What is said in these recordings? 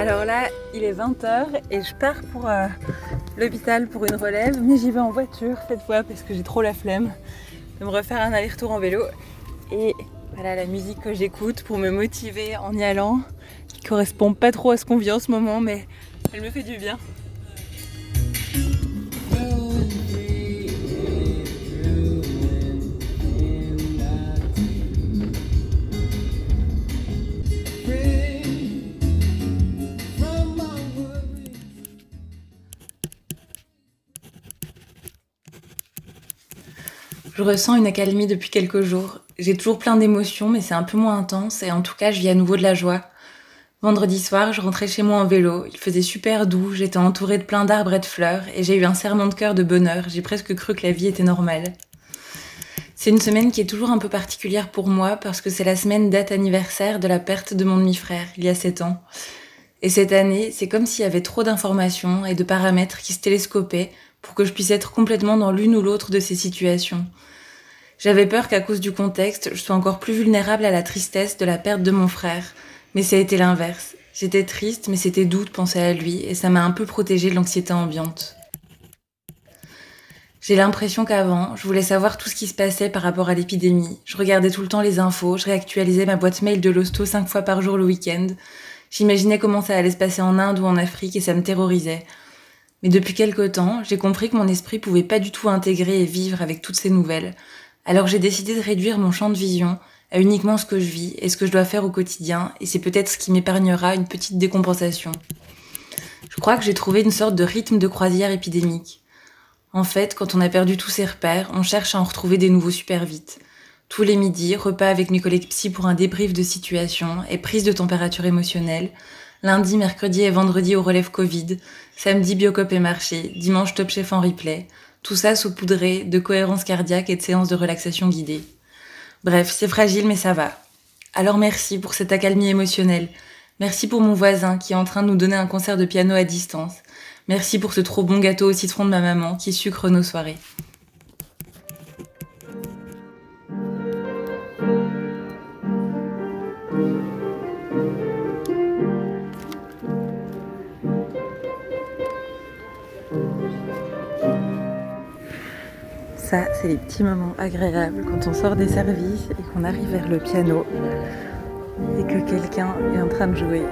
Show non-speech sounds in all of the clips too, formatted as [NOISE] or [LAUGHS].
Alors là, il est 20h et je pars pour euh, l'hôpital pour une relève, mais j'y vais en voiture cette fois parce que j'ai trop la flemme de me refaire un aller-retour en vélo. Et voilà la musique que j'écoute pour me motiver en y allant, qui correspond pas trop à ce qu'on vit en ce moment, mais elle me fait du bien. Je ressens une accalmie depuis quelques jours. J'ai toujours plein d'émotions, mais c'est un peu moins intense et en tout cas, je vis à nouveau de la joie. Vendredi soir, je rentrais chez moi en vélo. Il faisait super doux, j'étais entourée de plein d'arbres et de fleurs et j'ai eu un serment de cœur de bonheur. J'ai presque cru que la vie était normale. C'est une semaine qui est toujours un peu particulière pour moi parce que c'est la semaine date anniversaire de la perte de mon demi-frère, il y a sept ans. Et cette année, c'est comme s'il y avait trop d'informations et de paramètres qui se télescopaient pour que je puisse être complètement dans l'une ou l'autre de ces situations. J'avais peur qu'à cause du contexte, je sois encore plus vulnérable à la tristesse de la perte de mon frère, mais ça a été l'inverse. J'étais triste, mais c'était doux de penser à lui, et ça m'a un peu protégée de l'anxiété ambiante. J'ai l'impression qu'avant, je voulais savoir tout ce qui se passait par rapport à l'épidémie. Je regardais tout le temps les infos, je réactualisais ma boîte mail de l'hosto cinq fois par jour le week-end. J'imaginais comment ça allait se passer en Inde ou en Afrique et ça me terrorisait. Mais depuis quelque temps, j'ai compris que mon esprit pouvait pas du tout intégrer et vivre avec toutes ces nouvelles. Alors j'ai décidé de réduire mon champ de vision à uniquement ce que je vis et ce que je dois faire au quotidien, et c'est peut-être ce qui m'épargnera une petite décompensation. Je crois que j'ai trouvé une sorte de rythme de croisière épidémique. En fait, quand on a perdu tous ses repères, on cherche à en retrouver des nouveaux super vite. Tous les midis, repas avec mes collègues psy pour un débrief de situation et prise de température émotionnelle. Lundi, mercredi et vendredi au relève Covid. Samedi, biocop et marché. Dimanche, top chef en replay. Tout ça saupoudré de cohérence cardiaque et de séances de relaxation guidée. Bref, c'est fragile mais ça va. Alors merci pour cette accalmie émotionnelle. Merci pour mon voisin qui est en train de nous donner un concert de piano à distance. Merci pour ce trop bon gâteau au citron de ma maman qui sucre nos soirées. Ça, c'est les petits moments agréables quand on sort des services et qu'on arrive vers le piano et que quelqu'un est en train de jouer.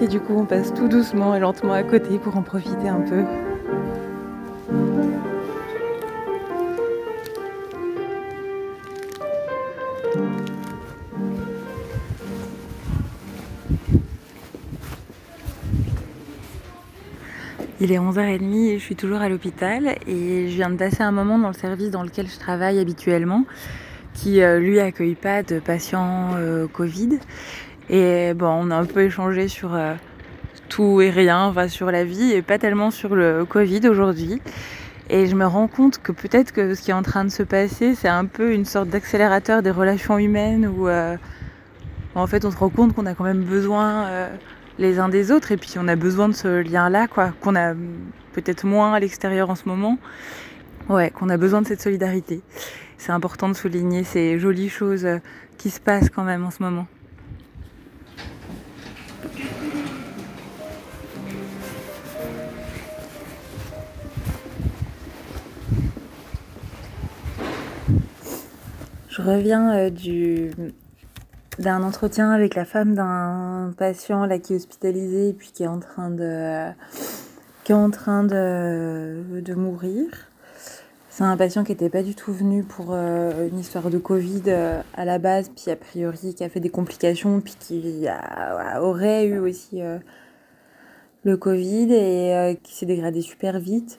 Et du coup, on passe tout doucement et lentement à côté pour en profiter un peu. Il est 11h30 et je suis toujours à l'hôpital et je viens de passer un moment dans le service dans lequel je travaille habituellement qui euh, lui accueille pas de patients euh, Covid. Et bon, on a un peu échangé sur euh, tout et rien, enfin sur la vie et pas tellement sur le Covid aujourd'hui. Et je me rends compte que peut-être que ce qui est en train de se passer, c'est un peu une sorte d'accélérateur des relations humaines où en fait on se rend compte qu'on a quand même besoin les uns des autres et puis on a besoin de ce lien-là, quoi, qu'on a peut-être moins à l'extérieur en ce moment. Ouais, qu'on a besoin de cette solidarité. C'est important de souligner ces jolies choses qui se passent quand même en ce moment. Je reviens euh, du d'un entretien avec la femme d'un patient là qui est hospitalisé et puis qui est en train de mourir. C'est un patient qui n'était pas du tout venu pour euh, une histoire de Covid euh, à la base, puis a priori qui a fait des complications, puis qui aurait eu aussi euh, le Covid et qui s'est dégradé super vite.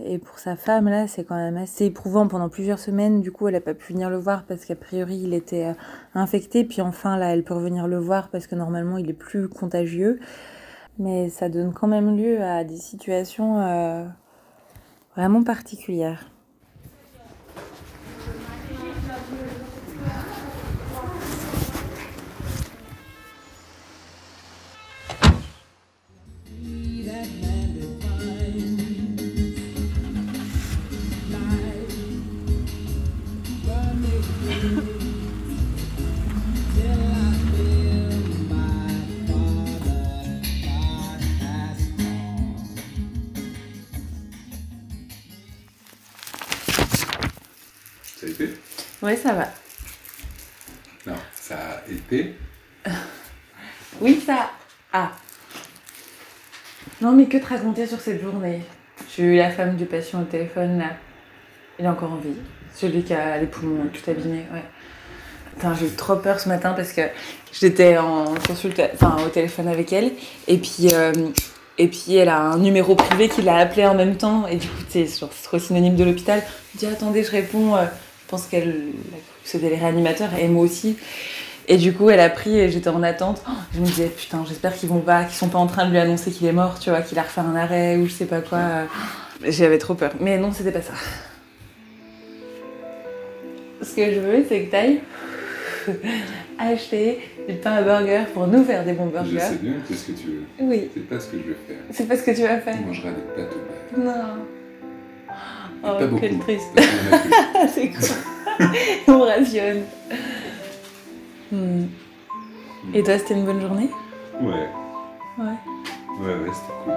Et pour sa femme, là, c'est quand même assez éprouvant. Pendant plusieurs semaines, du coup, elle n'a pas pu venir le voir parce qu'a priori, il était euh, infecté. Puis enfin, là, elle peut revenir le voir parce que normalement, il est plus contagieux. Mais ça donne quand même lieu à des situations euh, vraiment particulières. Ouais, ça va. Non, ça a été. [LAUGHS] Oui, ça a. Non, mais que te raconter sur cette journée? J'ai eu la femme du patient au téléphone, là. Il est encore en vie. Celui qui a les poumons tout abîmés, ouais. Attends, j'ai eu trop peur ce matin parce que j'étais en consulte, enfin au téléphone avec elle, et puis euh, et puis elle a un numéro privé qui l'a appelé en même temps, et du coup c'est trop synonyme de l'hôpital. Je dis attendez, je réponds, euh, je pense qu'elle c'était les réanimateurs et moi aussi. Et du coup, elle a pris et j'étais en attente. Oh, je me disais, putain, j'espère qu'ils vont pas, qu'ils sont pas en train de lui annoncer qu'il est mort, tu vois, qu'il a refait un arrêt ou je sais pas quoi. J'avais trop peur. Mais non, c'était pas ça. Ce que je veux, c'est que t'ailles [LAUGHS] acheter du pain à burger pour nous faire des bons burgers. Je sais bien, c'est ce que tu veux. Oui. C'est pas ce que je vais faire. C'est pas ce que tu vas faire. Je mangerai des pâtes au pas Oh, beaucoup. quelle triste. [LAUGHS] C'est cool. [LAUGHS] On rationne. Hmm. Et toi, c'était une bonne journée? Ouais, Ouais. ouais, ouais, c'était cool.